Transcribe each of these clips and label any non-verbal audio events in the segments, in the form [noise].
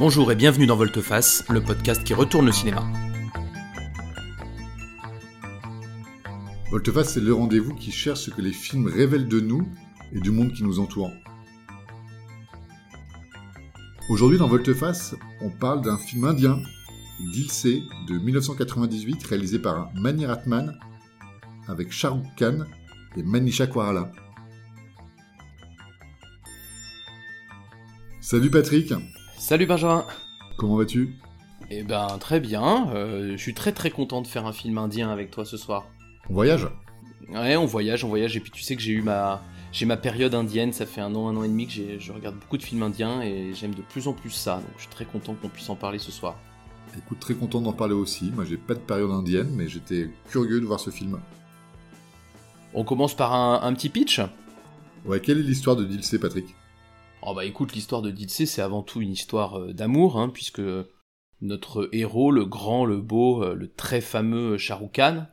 Bonjour et bienvenue dans Volteface, le podcast qui retourne le cinéma. Volteface, c'est le rendez-vous qui cherche ce que les films révèlent de nous et du monde qui nous entoure. Aujourd'hui dans Volteface, on parle d'un film indien, Dilsé, de 1998, réalisé par Mani Ratman, avec Shah Rukh Khan et Manisha Koirala. Salut Patrick Salut Benjamin. Comment vas-tu? Eh ben très bien, euh, je suis très très content de faire un film indien avec toi ce soir. On voyage? Ouais, on voyage, on voyage, et puis tu sais que j'ai eu ma... J'ai ma période indienne, ça fait un an, un an et demi que je regarde beaucoup de films indiens et j'aime de plus en plus ça, donc je suis très content qu'on puisse en parler ce soir. Écoute, très content d'en parler aussi. Moi, j'ai pas de période indienne, mais j'étais curieux de voir ce film. On commence par un, un petit pitch? Ouais, quelle est l'histoire de Dilsé, Patrick? Oh bah écoute, l'histoire de Dilsé, c'est avant tout une histoire euh, d'amour, hein, puisque notre héros, le grand, le beau, euh, le très fameux Rukh Khan,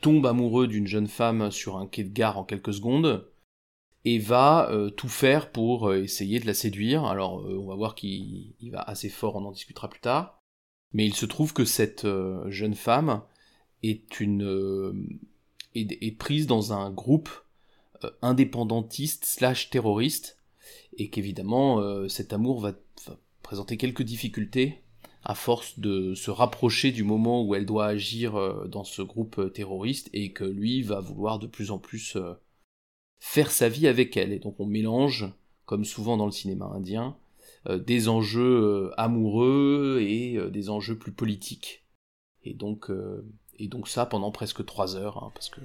tombe amoureux d'une jeune femme sur un quai de gare en quelques secondes, et va euh, tout faire pour essayer de la séduire. Alors on va voir qu'il va assez fort, on en discutera plus tard. Mais il se trouve que cette jeune femme est une est, prise dans un groupe indépendantiste slash terroriste et qu'évidemment euh, cet amour va, présenter quelques difficultés à force de se rapprocher du moment où elle doit agir euh, dans ce groupe euh, terroriste et que lui va vouloir de plus en plus faire sa vie avec elle. Et donc on mélange, comme souvent dans le cinéma indien, des enjeux amoureux et des enjeux plus politiques. Et donc, et donc ça pendant presque trois heures, hein, parce que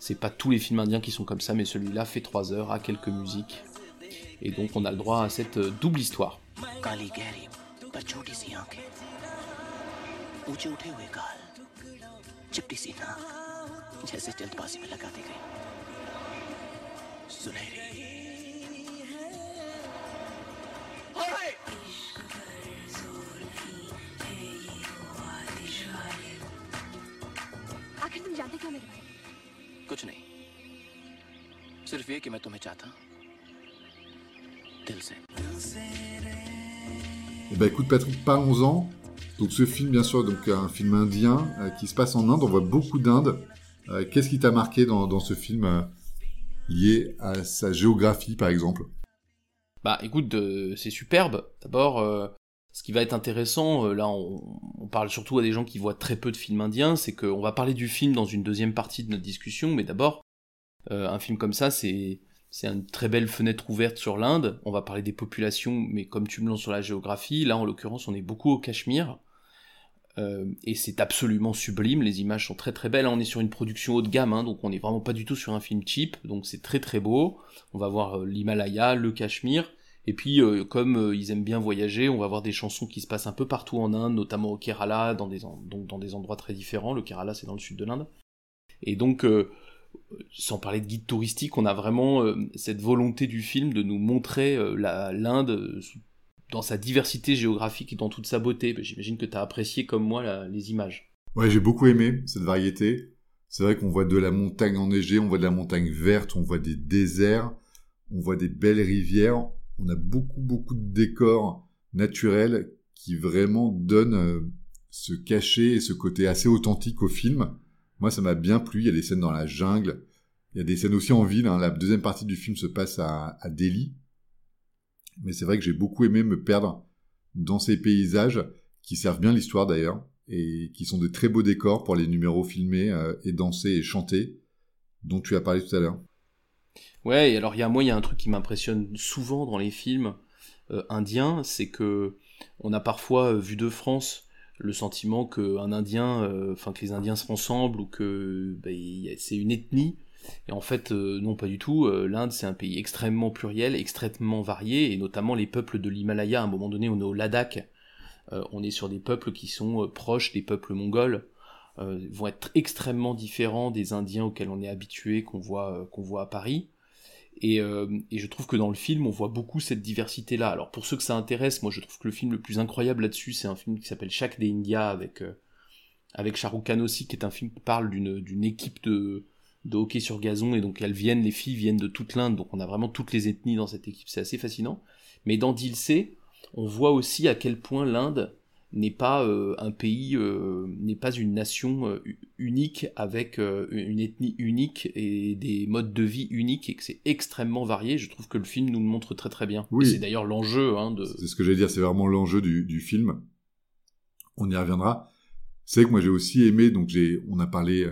c'est pas tous les films indiens qui sont comme ça, mais celui-là fait trois heures à quelques musiques. Et donc on a le droit à cette euh, double histoire. आखिर तुम जानते क्यों मेरे बारे में कुछ नहीं सिर्फ ये कि मैं तुम्हें चाहता हूं Eh ben écoute Patrick, parlons-en. Donc ce film, bien sûr, donc un film indien euh, qui se passe en Inde. On voit beaucoup d'Inde. Euh, qu'est-ce qui t'a marqué dans, ce film euh, lié à sa géographie, par exemple? Bah écoute, c'est superbe. D'abord, ce qui va être intéressant, là on, on, parle surtout à des gens qui voient très peu de films indiens, c'est qu'on va parler du film dans une deuxième partie de notre discussion, mais d'abord, un film comme ça, c'est c'est une très belle fenêtre ouverte sur l'Inde. On va parler des populations, mais comme tu me lances sur la géographie, là en l'occurrence on est beaucoup au Cachemire. Euh, et c'est absolument sublime, les images sont très très belles. on est sur une production haut de gamme, hein, donc on n'est vraiment pas du tout sur un film cheap, donc c'est très très beau. On va voir euh, l'Himalaya, le Cachemire, et puis euh, comme ils aiment bien voyager, on va voir des chansons qui se passent un peu partout en Inde, notamment au Kerala, dans des, dans des endroits très différents. Le Kerala c'est dans le sud de l'Inde. Et donc sans parler de guide touristique, on a vraiment euh, cette volonté du film de nous montrer euh, l'Inde euh, dans sa diversité géographique et dans toute sa beauté. Bah, j'imagine que tu as apprécié comme moi les images. Ouais, j'ai beaucoup aimé cette variété. C'est vrai qu'on voit de la montagne enneigée, on voit de la montagne verte, on voit des déserts, on voit des belles rivières. On a beaucoup, beaucoup de décors naturels qui vraiment donnent ce cachet et ce côté assez authentique au film. Moi, ça m'a bien plu. Il y a des scènes dans la jungle. Il y a des scènes aussi en ville. Hein. La deuxième partie du film se passe à, Delhi. Mais c'est vrai que j'ai beaucoup aimé me perdre dans ces paysages qui servent bien l'histoire d'ailleurs et qui sont de très beaux décors pour les numéros filmés euh, et dansés et chantés dont tu as parlé tout à l'heure. Ouais, et alors y a moi il y a un truc qui m'impressionne souvent dans les films euh, indiens, c'est que on a parfois euh, vu de France le sentiment qu'un Indien, euh, enfin que les Indiens se ressemblent ou que bah, c'est une ethnie. Et en fait, euh, non, pas du tout. Euh, L'Inde, c'est un pays extrêmement pluriel, extrêmement varié, et notamment les peuples de l'Himalaya. À un moment donné, on est au Ladakh. on est sur des peuples qui sont proches des peuples mongols. vont être extrêmement différents des Indiens auxquels on est habitué, qu'on voit, qu'on voit à Paris. Euh, et, je trouve que dans le film, on voit beaucoup cette diversité-là. Alors pour ceux que ça intéresse, moi je trouve que le film le plus incroyable là-dessus, c'est un film qui s'appelle Shaq des India avec, euh, avec aussi, qui est un film qui parle d'une équipe de, de hockey sur gazon, et donc elles viennent, les filles viennent de toute l'Inde, donc on a vraiment toutes les ethnies dans cette équipe, c'est assez fascinant. Mais dans Dilsey, on voit aussi à quel point l'Inde n'est pas euh, un pays, euh, n'est pas une nation euh, unique avec une ethnie unique et des modes de vie uniques et que c'est extrêmement varié. Je trouve que le film nous le montre très très bien. Oui. C'est d'ailleurs l'enjeu. Hein, de... C'est ce que j'allais dire, c'est vraiment l'enjeu du, du, film. On y reviendra. C'est que moi j'ai aussi aimé, donc j'ai, on a parlé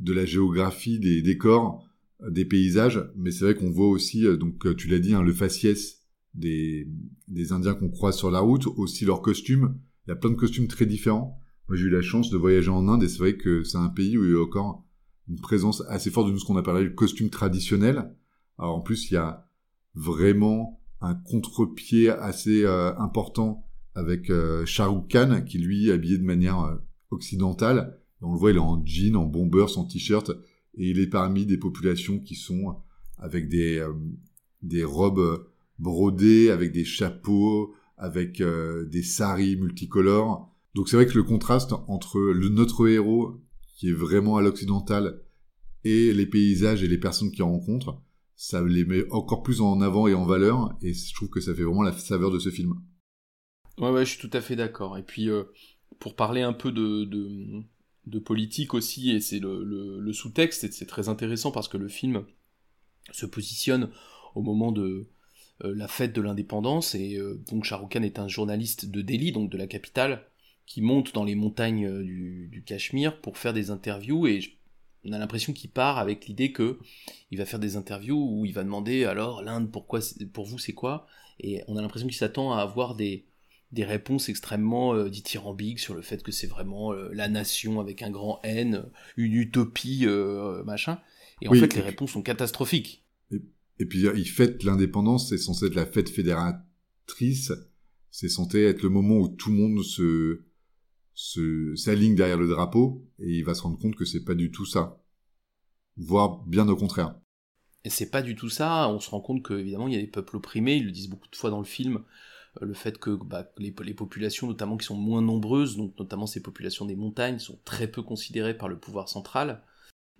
de la géographie, des décors, des paysages, mais c'est vrai qu'on voit aussi, donc tu l'as dit, hein, le faciès des, des Indiens qu'on croise sur la route, aussi leurs costumes il y a plein de costumes très différents. Moi, j'ai eu la chance de voyager en Inde et c'est vrai que c'est un pays où il y a encore une présence assez forte de ce qu'on appellerait le costume traditionnel. Alors en plus, il y a vraiment un contre-pied assez euh, important avec euh, Shah Rukh Khan qui lui est habillé de manière euh, occidentale. On le voit, il est en jean, en bomber, en t-shirt et il est parmi des populations qui sont avec des euh, des robes brodées, avec des chapeaux, avec euh, des saris multicolores. Donc c'est vrai que le contraste entre le, notre héros, qui est vraiment à l'occidental, et les paysages et les personnes qu'il rencontre, ça les met encore plus en avant et en valeur, et je trouve que ça fait vraiment la saveur de ce film. Ouais, ouais, je suis tout à fait d'accord. Et puis, euh, pour parler un peu de, politique aussi, et c'est le, le, sous-texte, et c'est très intéressant parce que le film se positionne au moment de, la fête de l'indépendance, et euh, donc Khan est un journaliste de Delhi, donc de la capitale, qui monte dans les montagnes euh, du, du Cachemire pour faire des interviews, et on a l'impression qu'il part avec l'idée que il va faire des interviews où il va demander alors l'Inde pourquoi pour vous c'est quoi? Et on a l'impression qu'il s'attend à avoir des des réponses extrêmement euh, dithyrambiques sur le fait que c'est vraiment la nation avec un grand N, une utopie machin et en Oui, fait les réponses sont catastrophiques. Et puis il fête l'indépendance, c'est censé être la fête fédératrice, c'est censé être le moment où tout le monde se s'aligne derrière le drapeau, et il va se rendre compte que c'est pas du tout ça, voire bien au contraire. Et c'est pas du tout ça, on se rend compte qu'évidemment il y a des peuples opprimés, ils le disent beaucoup de fois dans le film, euh, le fait que bah, les, les populations notamment qui sont moins nombreuses, donc notamment ces populations des montagnes, sont très peu considérées par le pouvoir central,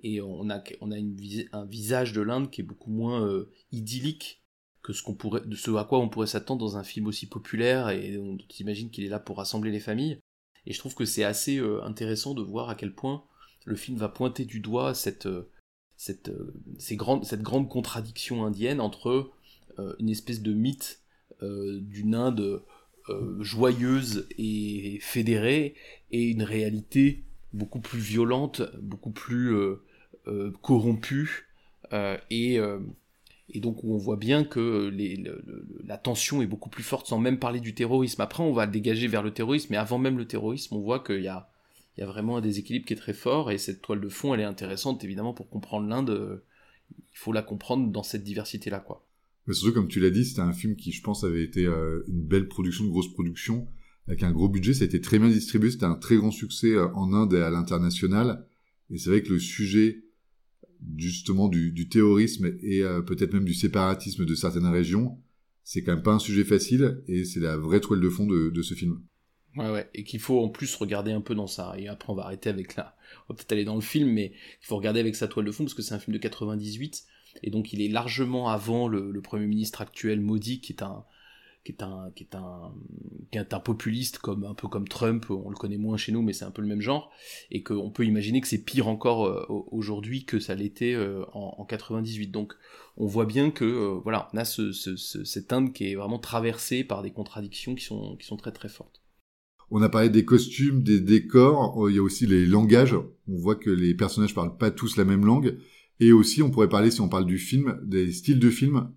et on a, on a une un visage de l'Inde qui est beaucoup moins euh, idyllique que ce, qu'on pourrait, de ce à quoi on pourrait s'attendre dans un film aussi populaire, et on s'imagine qu'il est là pour rassembler les familles. Et je trouve que c'est assez euh, intéressant de voir à quel point le film va pointer du doigt cette, euh, cette, ces grandes, cette grande contradiction indienne entre une espèce de mythe d'une Inde joyeuse et fédérée et une réalité beaucoup plus violente, beaucoup plus euh, corrompue euh, et, euh, et donc on voit bien que la tension est beaucoup plus forte sans même parler du terrorisme. Après on va dégager vers le terrorisme, mais avant même le terrorisme on voit qu'il y a il y a vraiment un déséquilibre qui est très fort et cette toile de fond elle est intéressante évidemment pour comprendre l'Inde il faut la comprendre dans cette diversité là quoi Mais surtout, comme tu l'as dit, c'était un film qui, je pense, avait été une belle production, une grosse production, avec un gros budget. Ça a été très bien distribué. C'était un très grand succès en Inde et à l'international. Et c'est vrai que le sujet, justement, du, du terrorisme et euh, peut-être même du séparatisme de certaines régions, c'est quand même pas un sujet facile. Et c'est la vraie toile de fond de, de ce film. ouais ouais et qu'il faut en plus regarder un peu dans ça et après on va arrêter avec la on va peut-être aller dans le film mais il faut regarder avec sa toile de fond parce que c'est un film de 98 et donc il est largement avant le, le premier ministre actuel Modi qui est un qui est un qui est un qui est un populiste comme un peu comme Trump on le connaît moins chez nous mais c'est un peu le même genre et qu'on peut imaginer que c'est pire encore euh, au- aujourd'hui que ça l'était euh, en, en 98 donc on voit bien que euh, voilà on a ce, ce, ce- cette Inde qui est vraiment traversée par des contradictions qui sont qui sont très très fortes On a parlé des costumes, des décors. Il y a aussi les langages. On voit que les personnages parlent pas tous la même langue. Et aussi, on pourrait parler, si on parle du film, des styles de film.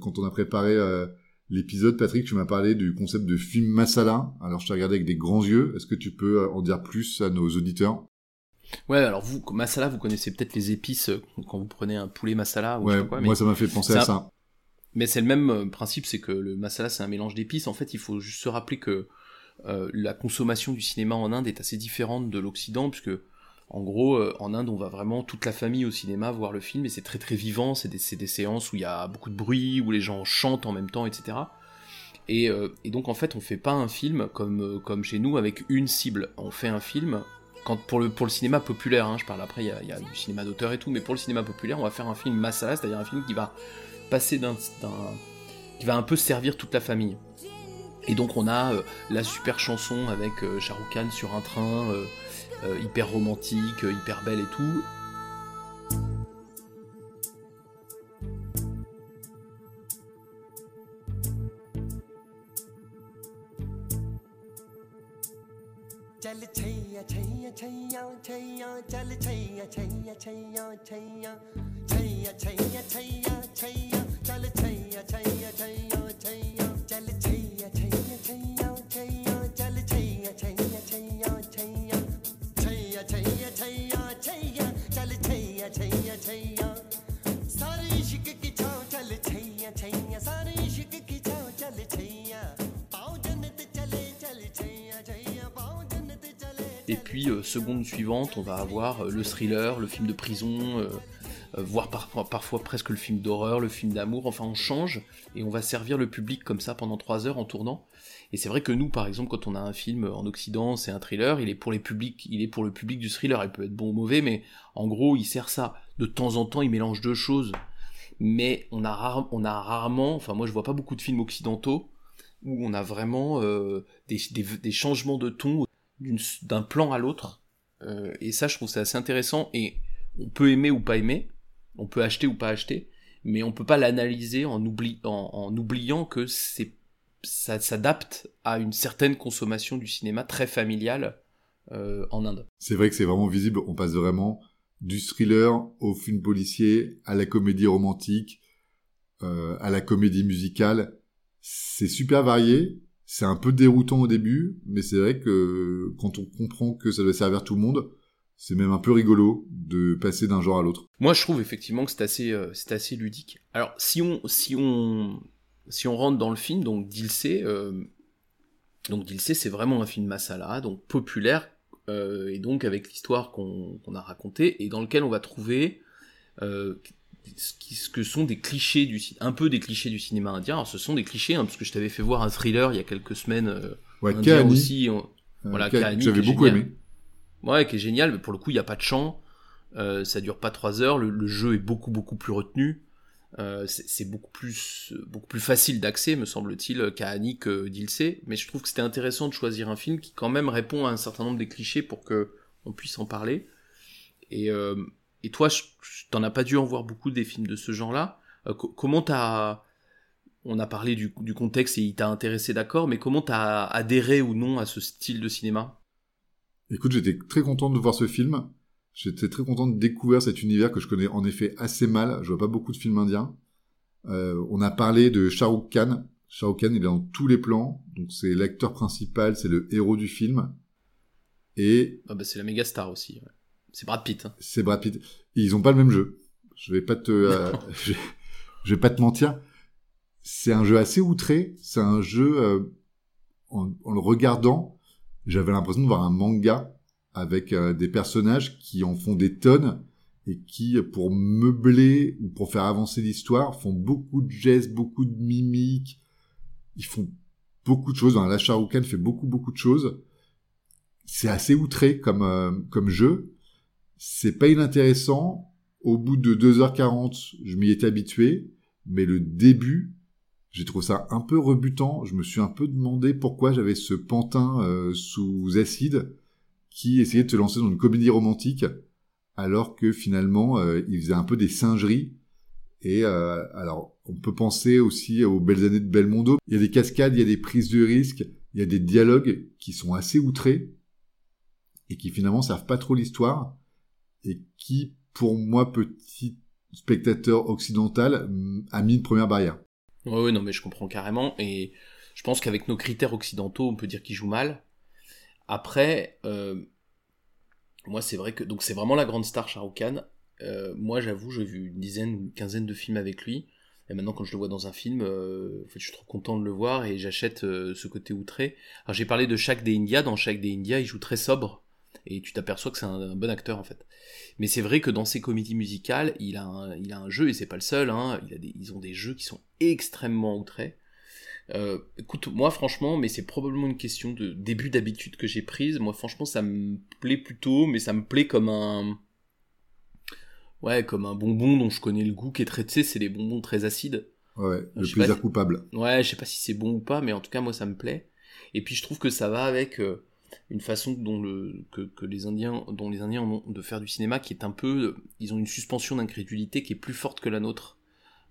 Quand on a préparé l'épisode, Patrick, tu m'as parlé du concept de film masala. Alors, je t'ai regardé avec des grands yeux. Est-ce que tu peux euh, en dire plus à nos auditeurs? Ouais, alors vous, masala, vous connaissez peut-être les épices euh, quand vous prenez un poulet masala ou je Ouais, sais pas quoi, mais, moi, ça m'a fait penser à un- ça. mais c'est le même euh, principe, c'est que le masala c'est un mélange d'épices. En fait, il faut juste se rappeler que euh, la consommation du cinéma en Inde est assez différente de l'Occident, puisque en gros, euh, en Inde, on va vraiment toute la famille au cinéma voir le film, et c'est très très vivant. C'est des, séances où il y a beaucoup de bruit, où les gens chantent en même temps, etc. Et, euh, et donc en fait, on fait pas un film comme euh, comme chez nous avec une cible. On fait un film quand pour le cinéma populaire. Hein, je parle après, il y a, du cinéma d'auteur et tout, mais pour le cinéma populaire, on va faire un film masala, c'est-à-dire un film qui va passer d'un qui va un peu servir toute la famille. Et donc on a la super chanson avec Rukh Khan sur un train, hyper romantique, hyper belle et tout. Euh, seconde suivante, on va avoir euh, le thriller, le film de prison, euh, voire parfois, presque le film d'horreur, le film d'amour. Enfin, on change et on va servir le public comme ça pendant trois heures en tournant. Et c'est vrai que nous, par exemple, quand on a un film en Occident, c'est un thriller, il est pour les publics, il est pour le public du thriller. Il peut être bon ou mauvais, mais en gros, il sert ça. De temps en temps, il mélange deux choses. Mais on a, on a rarement, enfin moi je vois pas beaucoup de films occidentaux où on a vraiment des changements de ton d'un plan à l'autre. Euh, et ça, je trouve ça assez intéressant. Et on peut aimer ou pas aimer, on peut acheter ou pas acheter, mais on peut pas l'analyser en, en, oubliant que c'est ça s'adapte à une certaine consommation du cinéma très familiale euh, en Inde. C'est vrai que c'est vraiment visible. On passe vraiment du thriller au film policier, à la comédie romantique, euh, à la comédie musicale. C'est super varié c'est un peu déroutant au début, mais c'est vrai que quand on comprend que ça doit servir tout le monde, c'est même un peu rigolo de passer d'un genre à l'autre. Moi, je trouve effectivement que c'est assez, euh, c'est assez ludique. Alors, si on, si on, si on rentre dans le film, donc Dilsé, euh, donc c'est vraiment un film masala, donc populaire, euh, et donc avec l'histoire qu'on a racontée, et dans lequel on va trouver ce que sont des clichés du un peu des clichés du cinéma indien. Alors ce sont des clichés hein, parce que je t'avais fait voir un thriller il y a quelques semaines euh, ouais, indien aussi. Euh, voilà, j'avais beaucoup aimé. Ouais, qui est génial, mais pour le coup il n'y a pas de chant, euh, ça dure pas trois heures, le, jeu est beaucoup beaucoup plus retenu. Euh, c'est beaucoup plus beaucoup plus facile d'accès, me semble-t-il, qu'à que Dilsé. Mais je trouve que c'était intéressant de choisir un film qui quand même répond à un certain nombre des clichés pour que on puisse en parler. Et euh, et toi, t'en as pas dû en voir beaucoup des films de ce genre-là. Euh, comment t'as... On a parlé du, contexte et il t'a intéressé, d'accord, mais comment t'as adhéré ou non à ce style de cinéma? Écoute, j'étais très content de voir ce film. J'étais très content de découvrir cet univers que je connais en effet assez mal. Je vois pas beaucoup de films indiens. Euh, on a parlé de Shah Rukh Khan. Shah Rukh Khan, il est dans tous les plans. Donc c'est l'acteur principal, c'est le héros du film. Et... Ah bah c'est la méga star aussi. Ouais. C'est Brad Pitt. Hein. C'est Brad Pitt. Ils ont pas le même jeu. Je vais pas te, euh, [laughs] je, vais pas te mentir. C'est un jeu assez outré. C'est un jeu euh, en, le regardant, j'avais l'impression de voir un manga avec euh, des personnages qui en font des tonnes et qui, pour meubler ou pour faire avancer l'histoire, font beaucoup de gestes, beaucoup de mimiques. Ils font beaucoup de choses. Dans la Sharukan fait beaucoup beaucoup de choses. C'est assez outré comme comme jeu c'est pas inintéressant. Au bout de 2h40, je m'y étais habitué, mais le début, j'ai trouvé ça un peu rebutant. Je me suis un peu demandé pourquoi j'avais ce pantin euh, sous acide qui essayait de se lancer dans une comédie romantique, alors que finalement, euh, il faisait un peu des singeries. Et euh, alors, on peut penser aussi aux belles années de Belmondo. Il y a des cascades, il y a des prises de risques, il y a des dialogues qui sont assez outrés et qui finalement servent pas trop l'histoire et qui, pour moi, petit spectateur occidental, a mis une première barrière. Oui, oui, non, mais je comprends carrément. Et je pense qu'avec nos critères occidentaux, on peut dire qu'il joue mal. Après, euh, moi, c'est vrai que donc c'est vraiment la grande star Shah. Euh, moi, j'avoue, j'ai vu une dizaine, une quinzaine de films avec lui. Et maintenant, quand je le vois dans un film, euh, en fait, je suis trop content de le voir et j'achète ce côté outré. Alors, j'ai parlé de Shaq des India. Dans Shaq des India, il joue très sobre et tu t'aperçois que c'est un, bon acteur en fait. Mais c'est vrai que dans ses comédies musicales, il a un, il a un jeu, et c'est pas le seul, hein, il a des, ils ont des jeux qui sont extrêmement outrés. Euh, écoute, moi franchement, mais c'est probablement une question de début d'habitude que j'ai prise. Moi franchement, ça me plaît plutôt, mais ça me plaît comme un, ouais, comme un bonbon dont je connais le goût qui est traité. C'est les bonbons très acides. Ouais, le plaisir coupable. Ouais, je sais pas si c'est bon ou pas, mais en tout cas, moi, ça me plaît. Et puis, je trouve que ça va avec euh, une façon dont le, que, les Indiens, dont les Indiens ont de faire du cinéma qui est un peu, ils ont une suspension d'incrédulité qui est plus forte que la nôtre.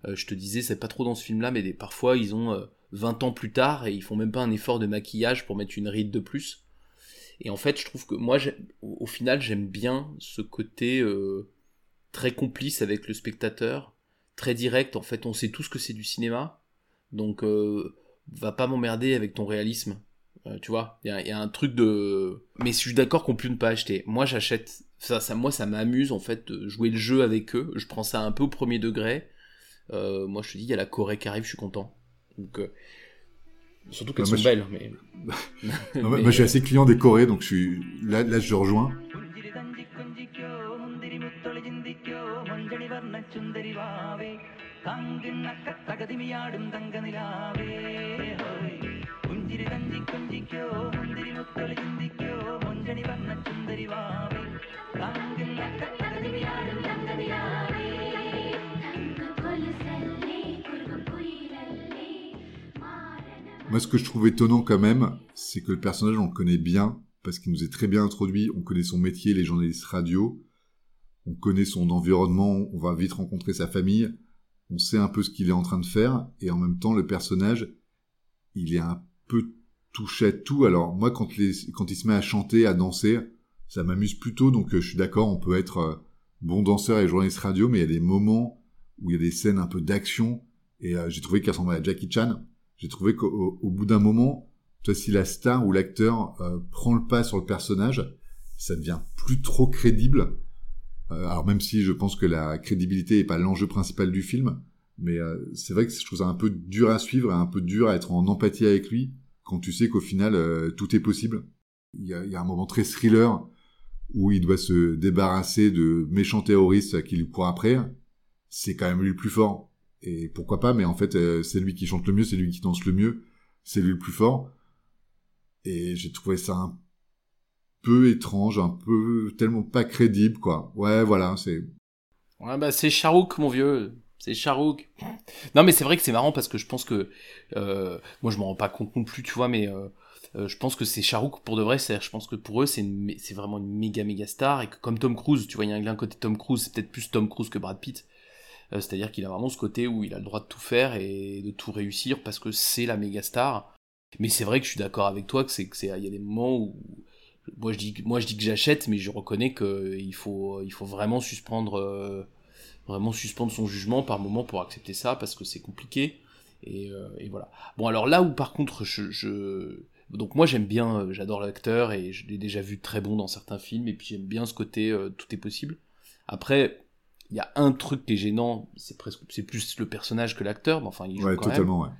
Euh, je te disais, c'est pas trop dans ce film-là, mais parfois, ils ont 20 ans plus tard et ils font même pas un effort de maquillage pour mettre une ride de plus. Et en fait, je trouve que moi, au, final, j'aime bien ce côté euh, très complice avec le spectateur, très direct. En fait, on sait tous que c'est du cinéma, donc euh, va pas m'emmerder avec ton réalisme. Euh, tu vois, il y, a un truc de. Mais je suis d'accord qu'on peut ne pas acheter. Moi, j'achète. Ça, ça, moi, ça m'amuse en fait de jouer le jeu avec eux. Je prends ça un peu au premier degré. moi, je te dis, il y a la Corée qui arrive, je suis content. Donc, Surtout qu'elles sont belles, mais... [laughs] [laughs] moi, je suis assez client des Corées, donc je suis... là, là je rejoins. Moi, ce que je trouve étonnant quand même, c'est que le personnage, on le connaît bien, parce qu'il nous est très bien introduit, on connaît son métier, les journalistes radio, on connaît son environnement, on va vite rencontrer sa famille, on sait un peu ce qu'il est en train de faire, et en même temps, le personnage, il est un peu touché à tout. Alors, moi, quand, quand il se met à chanter, à danser, ça m'amuse plutôt, donc euh, je suis d'accord, on peut être euh, bon danseur et journaliste radio, mais il y a des moments où il y a des scènes un peu d'action, et euh, j'ai trouvé qu'à ressemblait à Jackie Chan, j'ai trouvé qu'au bout d'un moment, toi, si la star ou l'acteur prend le pas sur le personnage, ça devient plus trop crédible. Alors même si je pense que la crédibilité n'est pas l'enjeu principal du film, mais c'est vrai que je trouve ça un peu dur à suivre un peu dur à être en empathie avec lui quand tu sais qu'au final tout est possible. Il y, a, y, a, un moment très thriller où il doit se débarrasser de méchants terroristes qui lui courent après. C'est quand même lui le plus fort et pourquoi pas, mais en fait, euh, c'est lui qui chante le mieux, c'est lui qui danse le mieux, c'est lui le plus fort. Et j'ai trouvé ça un peu étrange, un peu tellement pas crédible, quoi. Ouais, voilà, c'est. Ouais, bah c'est Charouk, mon vieux. C'est Charouk. Non, mais c'est vrai que c'est marrant parce que je pense que. Euh, moi, je m'en rends pas compte non plus, tu vois, mais. Euh, je pense que c'est Charouk pour de vrai, c'est je pense que pour eux c'est vraiment une méga méga star et que comme Tom Cruise, tu vois, il y a un côté Tom Cruise, c'est peut-être plus Tom Cruise que Brad Pitt. Euh, c'est-à-dire qu'il a vraiment ce côté où il a le droit de tout faire et de tout réussir parce que c'est la méga star. Mais c'est vrai que je suis d'accord avec toi que c'est il y a des moments où moi je dis que j'achète mais je reconnais que il faut vraiment suspendre euh, vraiment suspendre son jugement par moment pour accepter ça parce que c'est compliqué et, euh, et, voilà. Bon alors là où par contre je, je... donc moi j'aime bien j'adore l'acteur et je l'ai déjà vu très bon dans certains films et puis j'aime bien ce côté tout est possible. Après il y a un truc qui est gênant, c'est presque, c'est plus le personnage que l'acteur, mais enfin il joue ouais, quand totalement, même. Ouais.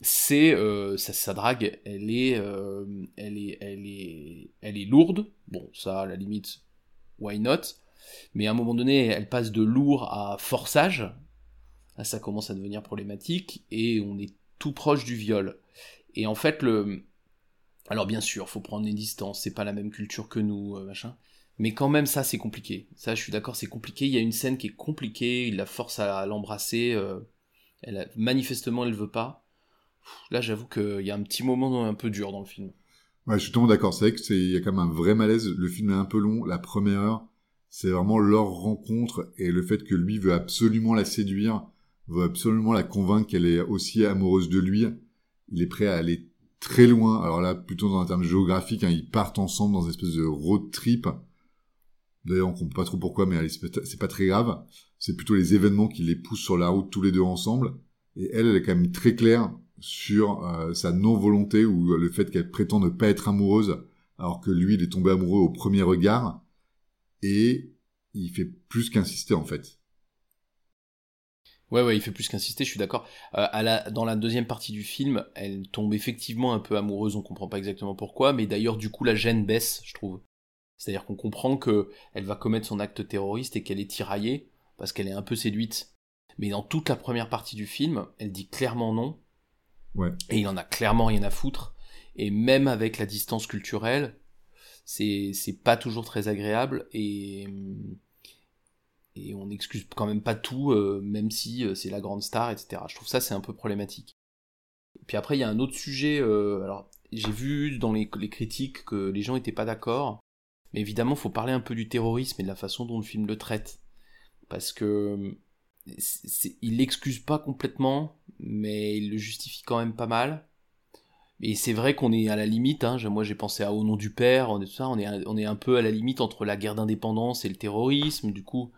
C'est euh, sa, drague, elle est, euh, elle est, elle est, elle est lourde. Bon, ça, à la limite, why not? Mais à un moment donné, elle passe de lourd à forçage. Là, ça commence à devenir problématique et on est tout proche du viol. Et en fait, le, alors bien sûr, faut prendre les distances. C'est pas la même culture que nous, euh, machin. Mais quand même, ça, c'est compliqué. Ça, je suis d'accord, c'est compliqué. Il y a une scène qui est compliquée, il la force à l'embrasser. Euh, elle manifestement, elle veut pas. Là, j'avoue qu'il y a un petit moment un peu dur dans le film. Ouais, je suis totalement d'accord. C'est vrai qu'il y a quand même un vrai malaise. Le film est un peu long. La première heure, c'est vraiment leur rencontre et le fait que lui veut absolument la séduire, veut absolument la convaincre qu'elle est aussi amoureuse de lui. Il est prêt à aller très loin. Alors là, plutôt dans un terme géographique, hein, ils partent ensemble dans une espèce de road trip D'ailleurs, on comprend pas trop pourquoi, mais c'est pas très grave. C'est plutôt les événements qui les poussent sur la route tous les deux ensemble. Et elle, elle est quand même très claire sur euh, sa non-volonté ou le fait qu'elle prétend ne pas être amoureuse, alors que lui, il est tombé amoureux au premier regard. Et il fait plus qu'insister, en fait. Ouais, ouais, il fait plus qu'insister, je suis d'accord. Euh, la, dans la deuxième partie du film, elle tombe effectivement un peu amoureuse, on comprend pas exactement pourquoi, mais d'ailleurs, du coup, la gêne baisse, je trouve. C'est-à-dire qu'on comprend que elle va commettre son acte terroriste et qu'elle est tiraillée parce qu'elle est un peu séduite. Mais dans toute la première partie du film, elle dit clairement non. Ouais. Et il en a clairement rien à foutre. Et même avec la distance culturelle, c'est pas toujours très agréable et on n'excuse quand même pas tout, même si c'est la grande star, etc. Je trouve ça c'est un peu problématique. Puis après, il y a un autre sujet. alors, j'ai vu dans les, critiques que les gens n'étaient pas d'accord. Mais évidemment, faut parler un peu du terrorisme et de la façon dont le film le traite. Parce que il l'excuse pas complètement, mais il le justifie quand même pas mal. Et c'est vrai qu'on est à la limite, hein, moi j'ai pensé à Au nom du père, on est, on, on un peu à la limite entre la guerre d'indépendance et le terrorisme, du coup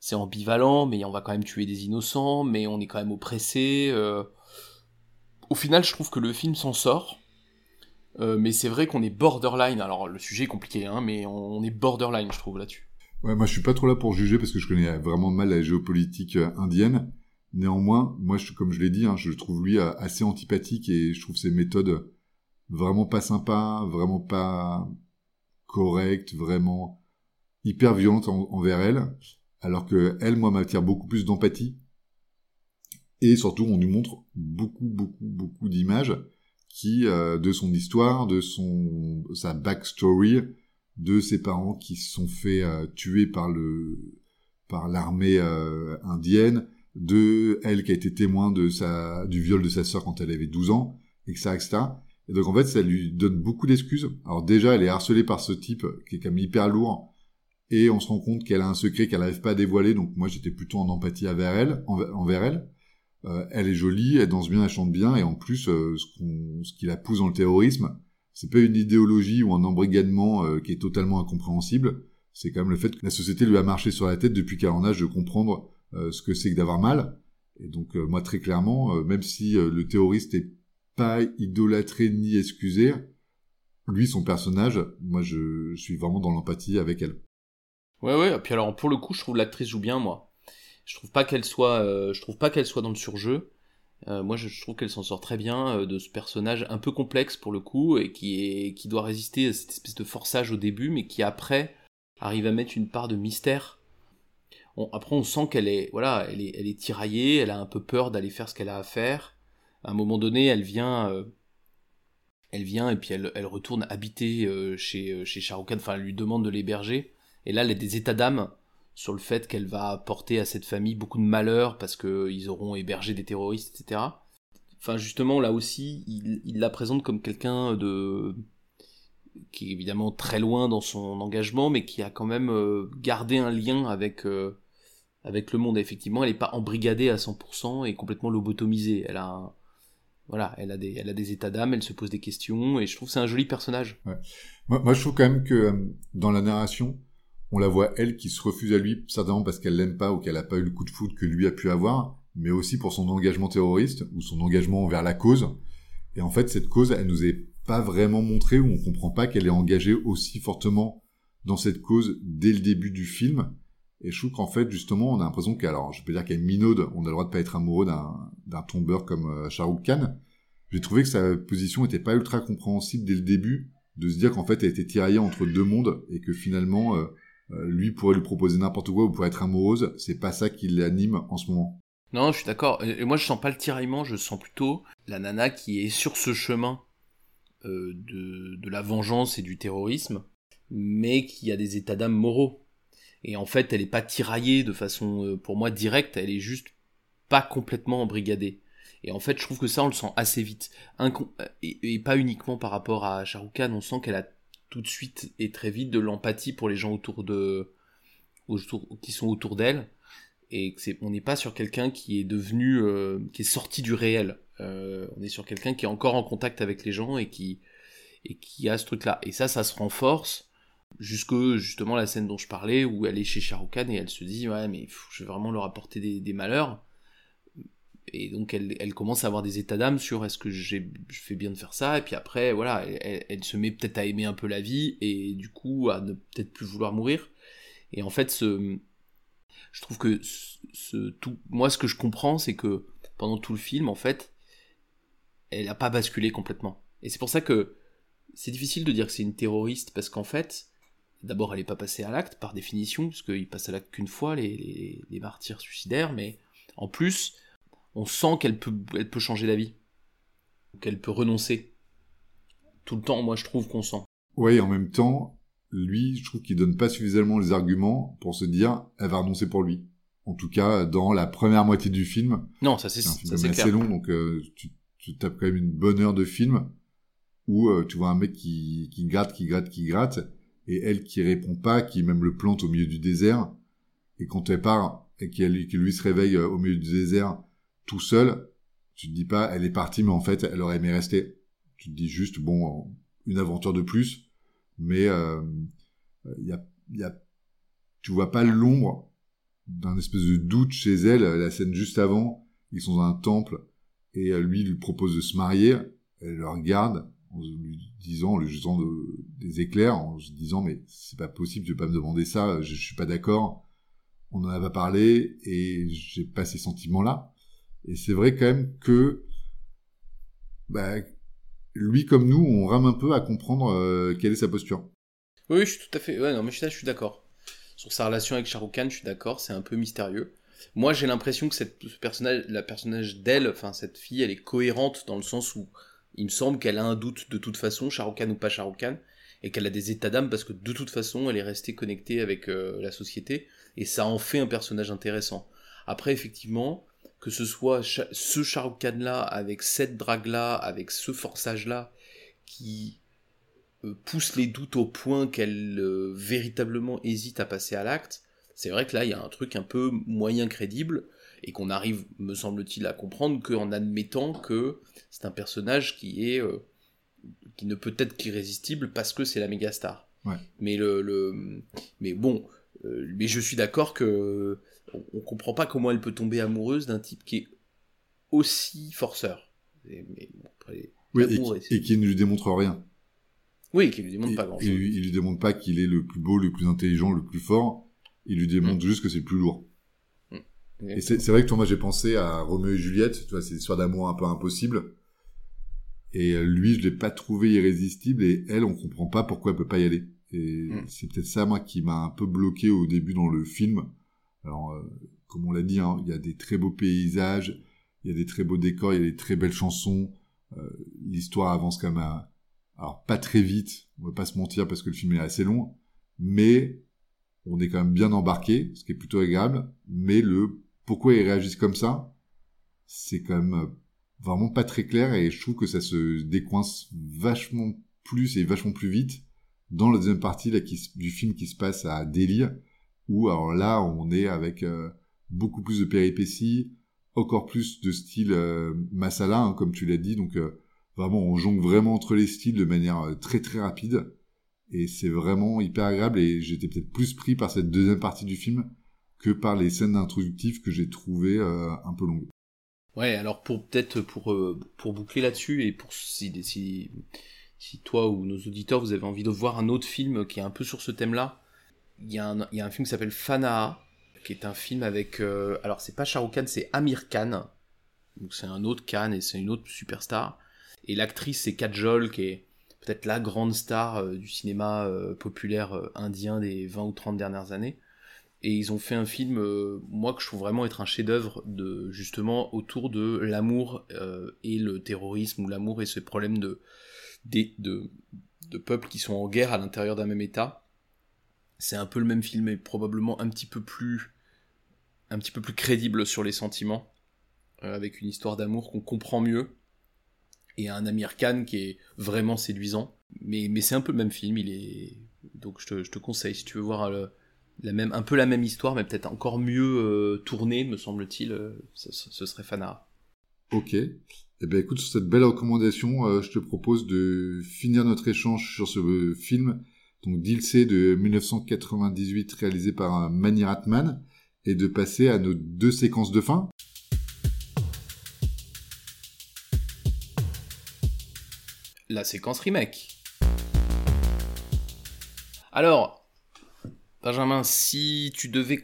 c'est ambivalent, mais on va quand même tuer des innocents, mais on est quand même oppressé. Euh. Au final je trouve que le film s'en sort, euh, mais c'est vrai qu'on est borderline, alors le sujet est compliqué, hein, mais on est borderline je trouve là-dessus. Ouais, moi je suis pas trop là pour juger parce que je connais vraiment mal la géopolitique euh, indienne. Néanmoins, moi, je, comme je l'ai dit, hein, je trouve lui assez antipathique et je trouve ses méthodes vraiment pas sympas, vraiment pas correctes, vraiment hyper violentes envers elle, alors que elle, moi, m'attire beaucoup plus d'empathie. Et surtout, on nous montre beaucoup, beaucoup, beaucoup d'images qui, euh, de son histoire, de son sa backstory, de ses parents qui se sont fait euh, tuer par le par l'armée euh, indienne, de elle qui a été témoin de sa du viol de sa sœur quand elle avait 12 ans, etc., etc. Et donc en fait, ça lui donne beaucoup d'excuses. Alors déjà, elle est harcelée par ce type qui est quand même hyper lourd, et on se rend compte qu'elle a un secret qu'elle n'arrive pas à dévoiler. Donc moi, j'étais plutôt en empathie envers elle, envers elle. Euh, elle est jolie, elle danse bien, elle chante bien, et en plus, euh, ce, ce qui la pousse dans le terrorisme, c'est pas une idéologie ou un embrigadement euh, qui est totalement incompréhensible. C'est quand même le fait que la société lui a marché sur la tête depuis qu'elle en âge de comprendre ce que c'est que d'avoir mal. Et donc euh, moi très clairement, même si le terroriste est pas idolâtré ni excusé, lui son personnage, moi je, suis vraiment dans l'empathie avec elle. Ouais ouais. Et puis alors pour le coup, je trouve l'actrice joue bien moi. Je trouve pas qu'elle soit, je trouve pas qu'elle soit dans le surjeu. Euh, moi, je, trouve qu'elle s'en sort très bien euh, de ce personnage un peu complexe pour le coup et qui est qui doit résister à cette espèce de forçage au début, mais qui après arrive à mettre une part de mystère. Après, on sent qu'elle est voilà, elle est tiraillée, elle a un peu peur d'aller faire ce qu'elle a à faire. À un moment donné, elle vient euh, elle vient et puis elle, retourne habiter chez chez Shahrukh Enfin, elle lui demande de l'héberger. Et là, elle a des états d'âme sur le fait qu'elle va apporter à cette famille beaucoup de malheur parce qu'ils auront hébergé des terroristes, etc. Enfin, justement, là aussi, il, la présente comme quelqu'un de qui est évidemment très loin dans son engagement, mais qui a quand même euh, gardé un lien avec euh, avec le monde. effectivement, elle n'est pas embrigadée à 100% et complètement lobotomisée. Elle a voilà, elle a des elle a des états d'âme, elle se pose des questions et je trouve que c'est un joli personnage. Moi, je trouve quand même que euh, dans la narration, on la voit elle qui se refuse à lui, certainement parce qu'elle l'aime pas ou qu'elle a pas eu le coup de foudre que lui a pu avoir, mais aussi pour son engagement terroriste ou son engagement envers la cause. Et en fait, cette cause, elle nous est pas vraiment montrée ou on comprend pas qu'elle est engagée aussi fortement dans cette cause dès le début du film. Et je trouve qu'en fait, justement, on a l'impression qu'alors, je peux dire qu'elle minaude, on a le droit de pas être amoureux d'un tombeur comme euh, Shahrukh Khan. J'ai trouvé que sa position était pas ultra compréhensible dès le début, de se dire qu'en fait, elle était tiraillée entre deux mondes et que finalement, euh, euh, lui pourrait lui proposer n'importe quoi ou pourrait être amoureuse, c'est pas ça qui l'anime en ce moment. Non, je suis d'accord. Et moi, je sens pas le tiraillement, je sens plutôt la nana qui est sur ce chemin de, de la vengeance et du terrorisme, mais qui a des états d'âme moraux. Et en fait, elle est pas tiraillée de façon, euh, pour moi, directe, elle est juste pas complètement embrigadée. Et en fait, je trouve que ça, on le sent assez vite. et, et, pas uniquement par rapport à Shahrukh on sent qu'elle a tout de suite et très vite de l'empathie pour les gens autour de qui sont autour d'elle et c'est on n'est pas sur quelqu'un qui est devenu euh, qui est sorti du réel euh, on est sur quelqu'un qui est encore en contact avec les gens et qui et qui a ce truc là et ça ça se renforce jusque justement la scène dont je parlais où elle est chez Shahrukh et elle se dit ouais mais je vais vraiment leur apporter des malheurs. Et donc elle, elle, commence à avoir des états d'âme sur est-ce que je fais bien de faire ça? Et puis après voilà elle, se met peut-être à aimer un peu la vie et du coup à ne peut-être plus vouloir mourir. Et en fait ce je trouve que ce, tout moi ce que je comprends c'est que pendant tout le film en fait elle a pas basculé complètement. Et c'est pour ça que c'est difficile de dire que c'est une terroriste parce qu'en fait d'abord elle n'est pas passée à l'acte par définition puisqu'ils passent à l'acte qu'une fois les, les, les martyrs suicidaires mais en plus on sent qu'elle peut, elle peut changer d'avis, qu'elle peut renoncer. Tout le temps, moi, je trouve qu'on sent. Oui, en même temps, lui, je trouve qu'il donne pas suffisamment les arguments pour se dire, elle va renoncer pour lui. En tout cas, dans la première moitié du film. Non, ça c'est C'est clair. assez long, donc euh, tu, tu tapes quand même une bonne heure de film où euh, tu vois un mec qui, qui gratte, qui gratte, qui gratte, et elle qui répond pas, qui même le plante au milieu du désert. Et quand elle part et qu'elle, que lui se réveille euh, au milieu du désert tout seul, tu te dis pas, elle est partie, mais en fait, elle aurait aimé rester. Tu te dis juste, bon, une aventure de plus, mais euh, il y a, il y a, tu vois pas l'ombre d'un espèce de doute chez elle. La scène juste avant, ils sont dans un temple et euh, lui lui propose de se marier. Elle le regarde en lui disant, en lui jetant de- des éclairs, en se disant mais c'est pas possible, tu peux pas me demander ça, je, je suis pas d'accord. On en a pas parlé et j'ai pas ces sentiments-là. Et c'est vrai quand même que bah, lui comme nous, on rame un peu à comprendre euh, quelle est sa posture. Oui, je suis tout à fait. Ouais, non, mais je suis, d'accord. Sur sa relation avec Shah Rukh Khan, je suis d'accord, c'est un peu mystérieux. Moi, j'ai l'impression que cette, ce personnage, la personnage d'elle, enfin cette fille, elle est cohérente dans le sens où il me semble qu'elle a un doute de toute façon, Khan ou pas Khan, et qu'elle a des états d'âme parce que de toute façon, elle est restée connectée avec euh, la société, et ça en fait un personnage intéressant. Après, effectivement, que ce soit ce Khan là, avec cette drague là, avec ce forçage là, qui euh, pousse les doutes au point qu'elle euh, véritablement hésite à passer à l'acte, c'est vrai que là, il y a un truc un peu moyen crédible, et qu'on arrive, me semble-t-il, à comprendre qu'en admettant que c'est un personnage qui est euh, qui ne peut être qu'irrésistible parce que c'est la méga star. Ouais. Mais le, le mais bon, euh, mais je suis d'accord que on, on comprend pas comment elle peut tomber amoureuse d'un type qui est aussi forceur. Et- mais bon, après, Oui, et, l'amour qui- est- et qui ne lui démontre rien. oui, qui lui demande Et- pas grand et chose. lui- il lui demande pas qu'il est le plus beau, le plus intelligent, le plus fort. Il lui démontre juste que c'est le plus lourd. Et c'est vrai que toi, moi, j'ai pensé à Roméo et Juliette. Tu vois, c'est histoire d'amour un peu impossible. Et euh, lui, je l'ai pas trouvé irrésistible. Et elle, on comprend pas pourquoi elle peut pas y aller. Et Mm. c'est peut-être ça, moi, qui m'a un peu bloqué au début dans le film. Alors, euh, comme on l'a dit, hein, il y a des très beaux paysages, il y a des très beaux décors, il y a des très belles chansons. Euh, L'histoire avance quand même à... Alors, pas très vite, on va pas se mentir, parce que le film est assez long. Mais on est quand même bien embarqué, ce qui est plutôt agréable. Mais le pourquoi ils réagissent comme ça, c'est quand même euh, vraiment pas très clair et je trouve que ça se décoince vachement plus et vachement plus vite dans la deuxième partie du film qui se passe à Delhi, où alors là on est avec euh, beaucoup plus de péripéties, encore plus de style euh, masala, hein, comme tu l'as dit, donc euh, vraiment on jongle vraiment entre les styles de manière très très rapide. Et c'est vraiment hyper agréable et j'étais peut-être plus pris par cette deuxième partie du film que par les scènes introductives que j'ai trouvées euh, un peu longues. Ouais, alors pour peut-être pour euh, pour boucler là-dessus et pour si, si si toi ou nos auditeurs vous avez envie de voir un autre film qui est un peu sur ce thème-là, il y a un il y a un film qui s'appelle Fana'a qui est un film avec euh, alors c'est pas Shah Rukh Khan, c'est Amir Khan. Donc c'est un autre Khan et c'est une autre superstar et l'actrice c'est Kajol qui est peut-être la grande star du cinéma populaire indien des 20 ou 30 dernières années et ils ont fait un film, euh, moi que je trouve vraiment être un chef-d'œuvre de justement autour de l'amour euh, et le terrorisme ou l'amour et ce problème de, des- de de peuples qui sont en guerre à l'intérieur d'un même État. C'est un peu le même film, mais probablement un petit peu plus un petit peu plus crédible sur les sentiments, euh, avec une histoire d'amour qu'on comprend mieux et un Amir Khan qui est vraiment séduisant. Mais, mais c'est un peu le même film, il est donc je te, je te conseille si tu veux voir le, la même, un peu la même histoire, mais peut-être encore mieux euh, tournée, me semble-t-il, euh, ce, serait Fana. Ok. Eh ben écoute, sur cette belle recommandation, euh, je te propose de finir notre échange sur ce film, donc Dilsey de 1998 réalisé par Mani Ratman, et de passer à nos deux séquences de fin. La séquence remake. Alors, Benjamin, si tu devais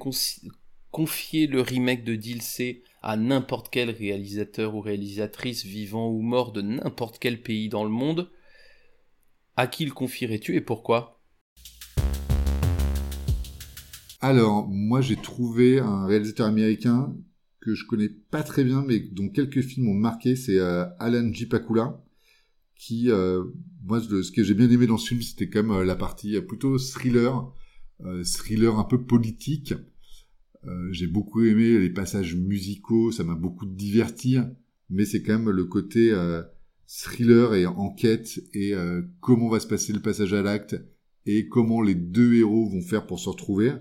confier le remake de Dilsey à n'importe quel réalisateur ou réalisatrice vivant ou mort de n'importe quel pays dans le monde, à qui le confierais-tu et pourquoi? Alors, moi j'ai trouvé un réalisateur américain que je connais pas très bien, mais dont quelques films ont marqué, c'est euh, Alan J. Pakula, qui, euh, moi, ce que j'ai bien aimé dans ce film, c'était quand euh, la partie plutôt thriller, thriller un peu politique. j'ai beaucoup aimé les passages musicaux, ça m'a beaucoup diverti, mais c'est quand même le côté thriller et enquête et comment va se passer le passage à l'acte et comment les deux héros vont faire pour se retrouver.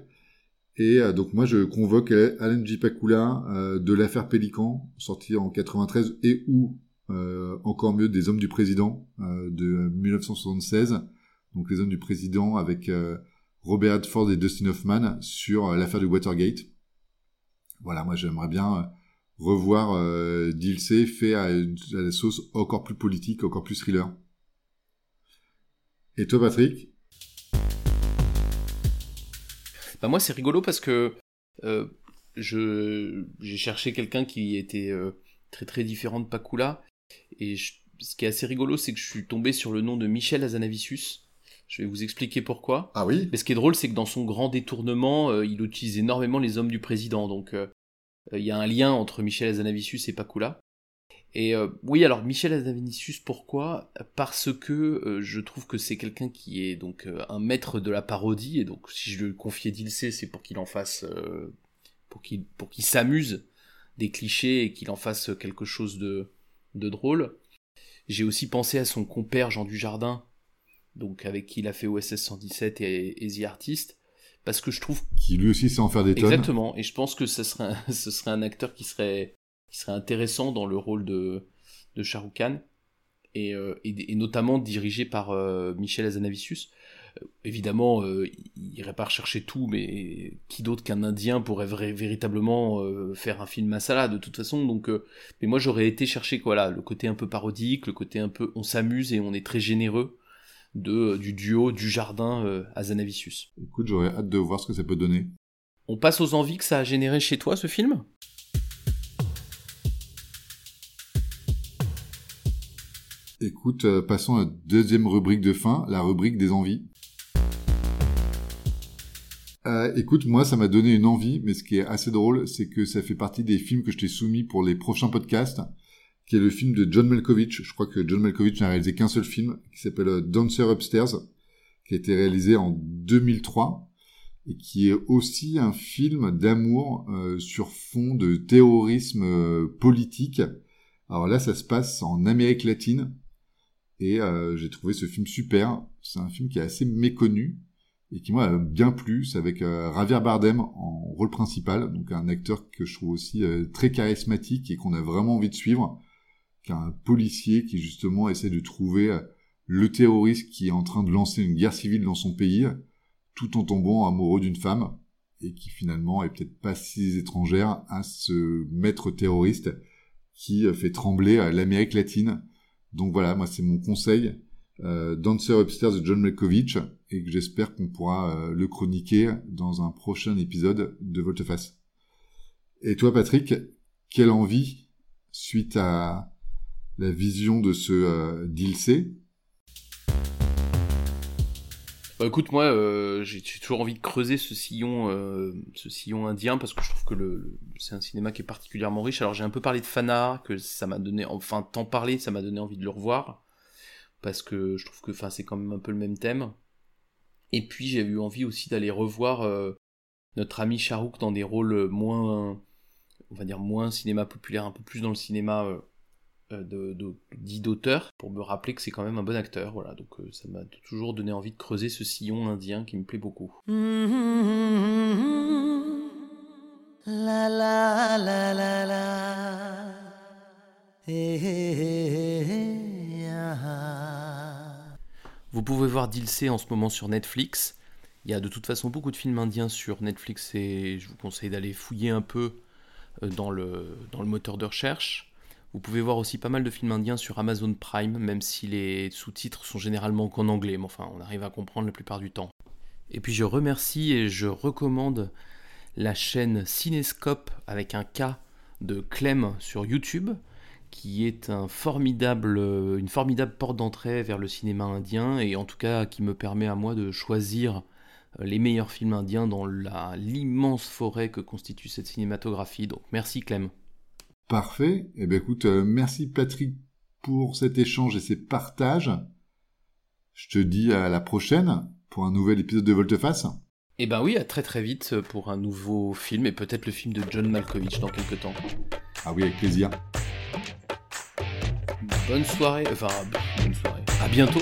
Et donc moi je convoque Alan J. Pakula de l'affaire Pélican, sorti en 93 et ou euh, encore mieux des Hommes du Président euh, de 1976. Donc les Hommes du Président avec euh, Robert Redford et Dustin Hoffman sur l'affaire du Watergate. Voilà, moi j'aimerais bien revoir euh, fait à, la sauce encore plus politique, encore plus thriller. Et toi Patrick? Bah moi c'est rigolo parce que euh, j'ai cherché quelqu'un qui était très très différent de Pakula et ce qui est assez rigolo, c'est que je suis tombé sur le nom de Michel Azanavicius. Je vais vous expliquer pourquoi. Ah oui Mais ce qui est drôle, c'est que dans son grand détournement, euh, il utilise énormément les hommes du président. Donc euh, il y a un lien entre Michel Azanavicius et Pakula. Et euh, oui, alors Michel Azanavicius, pourquoi? Parce que je trouve que c'est quelqu'un qui est donc un maître de la parodie. Et donc si je le confiais d'Ilsé, c'est pour qu'il en fasse, pour qu'il pour qu'il s'amuse des clichés et qu'il en fasse quelque chose de de drôle. J'ai aussi pensé à son compère Jean Dujardin, donc avec qui il a fait OSS 117 et, et The Artist, parce que je trouve qui lui aussi sait en faire des tonnes. Exactement, et je pense que ce serait un, [laughs] ce serait un acteur qui serait qui serait intéressant dans le rôle de de Shah Rukh Khan et, euh, et, notamment dirigé par euh, Michel Azanavicius évidemment, euh, il irait pas rechercher tout, mais qui d'autre qu'un Indien pourrait véritablement faire un film masala de toute façon. Donc, mais moi j'aurais été chercher quoi le côté un peu parodique, le côté un peu on s'amuse et on est très généreux de du duo du jardin à Zanavicius. Écoute, j'aurais hâte de voir ce que ça peut donner. On passe aux envies que ça a généré chez toi ce film? Écoute, passons à la deuxième rubrique de fin, la rubrique des envies. Euh, écoute, moi, ça m'a donné une envie, mais ce qui est assez drôle, c'est que ça fait partie des films que je t'ai soumis pour les prochains podcasts, qui est le film de John Malkovich. Je crois que John Malkovich n'a réalisé qu'un seul film, qui s'appelle euh, Dancer Upstairs, qui a été réalisé en 2003, et qui est aussi un film d'amour euh, sur fond de terrorisme euh, politique. Alors là, ça se passe en Amérique latine, et j'ai trouvé ce film super. C'est un film qui est assez méconnu, et qui m'a bien plu. C'est avec euh, Javier Bardem en rôle principal, donc un acteur que je trouve aussi euh, très charismatique et qu'on a vraiment envie de suivre, qui est un policier qui justement essaie de trouver euh, le terroriste qui est en train de lancer une guerre civile dans son pays, tout en tombant amoureux d'une femme et qui finalement est peut-être pas si étrangère à ce maître terroriste qui fait trembler l'Amérique latine. Donc voilà, moi c'est mon conseil euh, Dancer Upstairs de John Malkovich et que j'espère qu'on pourra euh, le chroniquer dans un prochain épisode de Volteface. Et toi Patrick, quelle envie suite à la vision de ce euh, bah, écoute, moi, euh, j'ai toujours envie de creuser ce sillon, ce sillon indien parce que je trouve que c'est un cinéma qui est particulièrement riche. Alors j'ai un peu parlé de Fana, que ça m'a donné, enfin, tant parler, ça m'a donné envie de le revoir parce que je trouve que enfin c'est quand même un peu le même thème. Et puis j'ai eu envie aussi d'aller revoir euh, notre ami Charouk dans des rôles moins on va dire moins cinéma populaire, un peu plus dans le cinéma euh, euh, de, dit d'auteur, pour me rappeler que c'est quand même un bon acteur. Voilà, donc ça m'a toujours donné envie de creuser ce sillon indien qui me plaît beaucoup. [laughs] La la la la la. Vous pouvez voir Dilsey en ce moment sur Netflix. Il y a de toute façon beaucoup de films indiens sur Netflix et je vous conseille d'aller fouiller un peu euh, dans le, dans le moteur de recherche. Vous pouvez voir aussi pas mal de films indiens sur Amazon Prime, même si les sous-titres sont généralement qu'en anglais, mais enfin on arrive à comprendre la plupart du temps. Et puis je remercie et je recommande la chaîne Cinescope avec un K de Clem sur YouTube qui est une formidable porte d'entrée vers le cinéma indien et en tout cas qui me permet à moi de choisir les meilleurs films indiens dans l'immense forêt que constitue cette cinématographie. Donc merci Clem. Parfait. Eh bien écoute, euh, merci Patrick pour cet échange et ces partages. Je te dis à la prochaine pour un nouvel épisode de Volteface. Eh ben oui, à très très vite pour un nouveau film et peut-être le film de John Malkovich dans quelques temps. Ah oui, avec plaisir. Bonne soirée, enfin bonne soirée. À bientôt.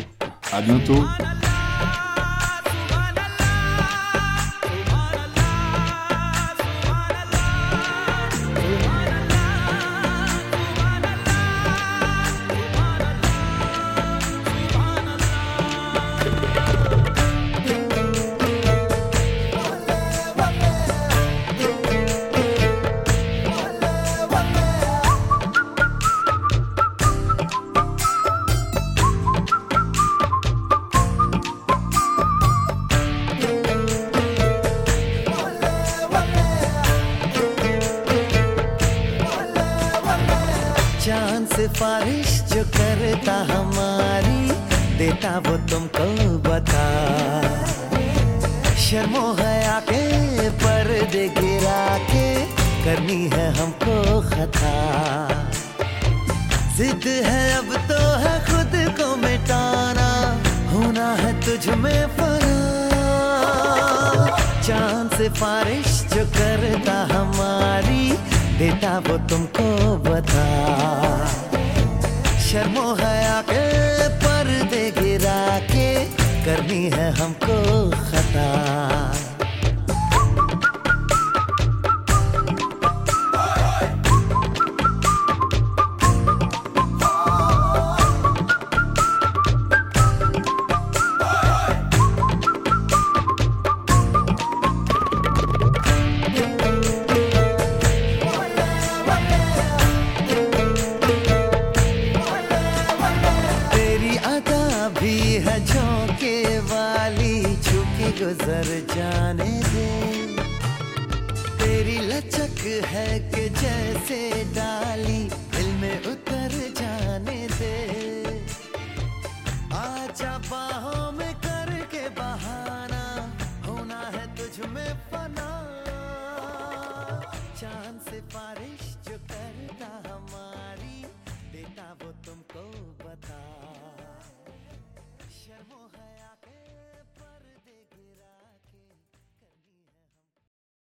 À bientôt. शर्मो हया के पर्दे गिरा के करनी है हमको